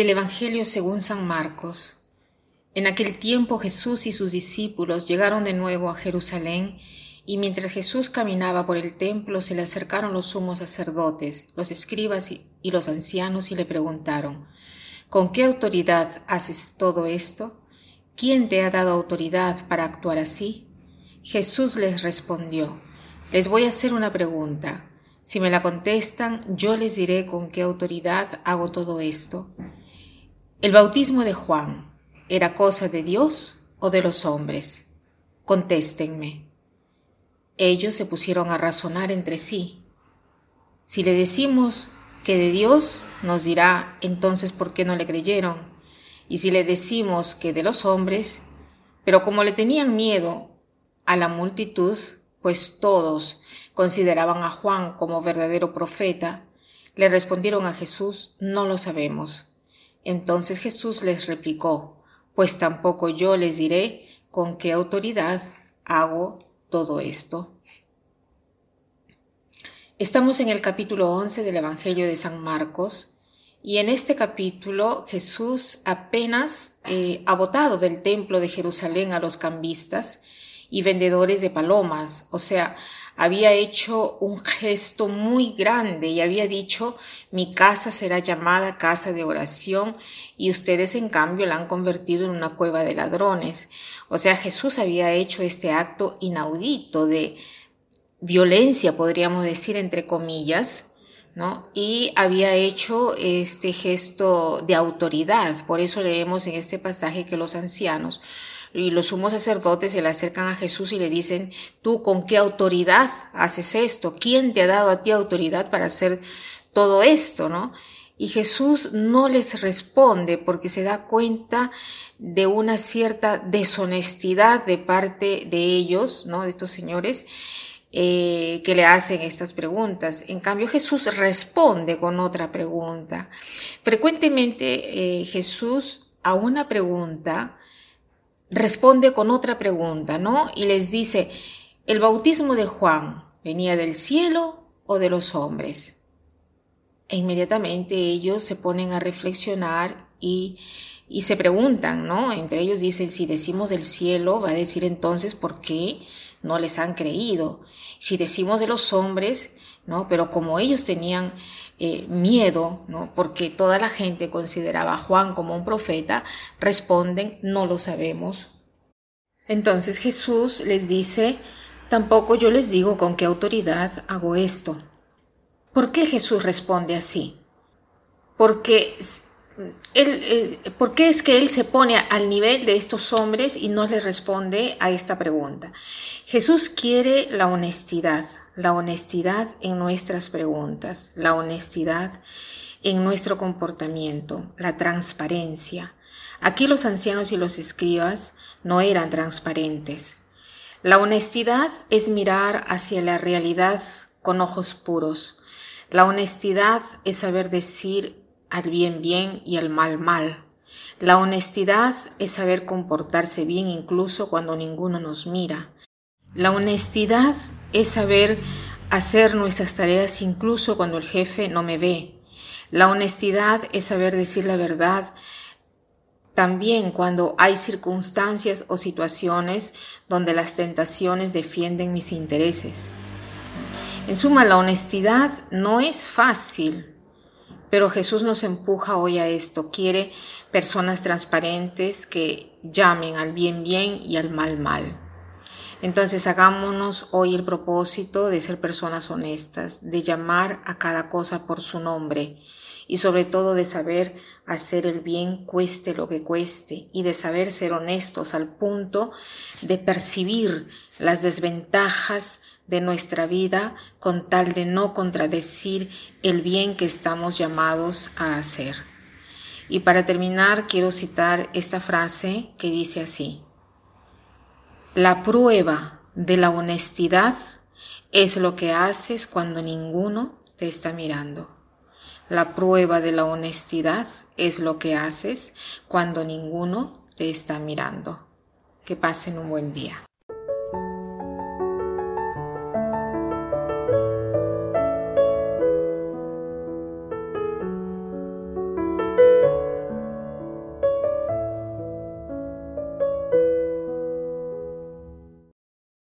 Del Evangelio según San Marcos. En aquel tiempo Jesús y sus discípulos llegaron de nuevo a Jerusalén, y mientras Jesús caminaba por el templo se le acercaron los sumos sacerdotes, los escribas y los ancianos y le preguntaron, ¿Con qué autoridad haces todo esto? ¿Quién te ha dado autoridad para actuar así? Jesús les respondió, Les voy a hacer una pregunta. Si me la contestan, yo les diré con qué autoridad hago todo esto. ¿El bautismo de Juan era cosa de Dios o de los hombres? Contéstenme. Ellos se pusieron a razonar entre sí. Si le decimos que de Dios, nos dirá entonces por qué no le creyeron. Y si le decimos que de los hombres, pero como le tenían miedo a la multitud, pues todos consideraban a Juan como verdadero profeta, le respondieron a Jesús, no lo sabemos. Entonces Jesús les replicó, pues tampoco yo les diré con qué autoridad hago todo esto. Estamos en el capítulo 11 del Evangelio de San Marcos y en este capítulo Jesús apenas eh, ha votado del templo de Jerusalén a los cambistas y vendedores de palomas, o sea, había hecho un gesto muy grande y había dicho, mi casa será llamada casa de oración y ustedes en cambio la han convertido en una cueva de ladrones. O sea, Jesús había hecho este acto inaudito de violencia, podríamos decir, entre comillas, ¿no? Y había hecho este gesto de autoridad. Por eso leemos en este pasaje que los ancianos y los sumos sacerdotes se le acercan a Jesús y le dicen, tú con qué autoridad haces esto? ¿Quién te ha dado a ti autoridad para hacer todo esto, no? Y Jesús no les responde porque se da cuenta de una cierta deshonestidad de parte de ellos, ¿no? De estos señores, eh, que le hacen estas preguntas. En cambio, Jesús responde con otra pregunta. Frecuentemente eh, Jesús a una pregunta responde con otra pregunta, ¿no? Y les dice, ¿el bautismo de Juan venía del cielo o de los hombres? E inmediatamente ellos se ponen a reflexionar y, se preguntan, ¿no? Entre ellos dicen, si decimos del cielo, va a decir entonces por qué no les han creído. Si decimos de los hombres, ¿no? Pero como ellos tenían eh, miedo, ¿no? Porque toda la gente consideraba a Juan como un profeta, responden, no lo sabemos. Entonces Jesús les dice, tampoco yo les digo con qué autoridad hago esto. ¿Por qué Jesús responde así? Porque él, ¿Por qué es que él se pone al nivel de estos hombres y no les responde a esta pregunta? Jesús quiere la honestidad, la honestidad en nuestras preguntas, la honestidad en nuestro comportamiento, la transparencia. Aquí los ancianos y los escribas no eran transparentes. La honestidad es mirar hacia la realidad con ojos puros. La honestidad es saber decir al bien bien y al mal mal. La honestidad es saber comportarse bien incluso cuando ninguno nos mira. La honestidad es saber hacer nuestras tareas incluso cuando el jefe no me ve. La honestidad es saber decir la verdad también cuando hay circunstancias o situaciones donde las tentaciones defienden mis intereses. En suma, la honestidad no es fácil, pero Jesús nos empuja hoy a esto. Quiere personas transparentes que llamen al bien bien y al mal mal. Entonces hagámonos hoy el propósito de ser personas honestas, de llamar a cada cosa por su nombre y sobre todo de saber hacer el bien cueste lo que cueste y de saber ser honestos al punto de percibir las desventajas de nuestra vida con tal de no contradecir el bien que estamos llamados a hacer. Y para terminar quiero citar esta frase que dice así. La prueba de la honestidad es lo que haces cuando ninguno te está mirando. La prueba de la honestidad es lo que haces cuando ninguno te está mirando. Que pasen un buen día.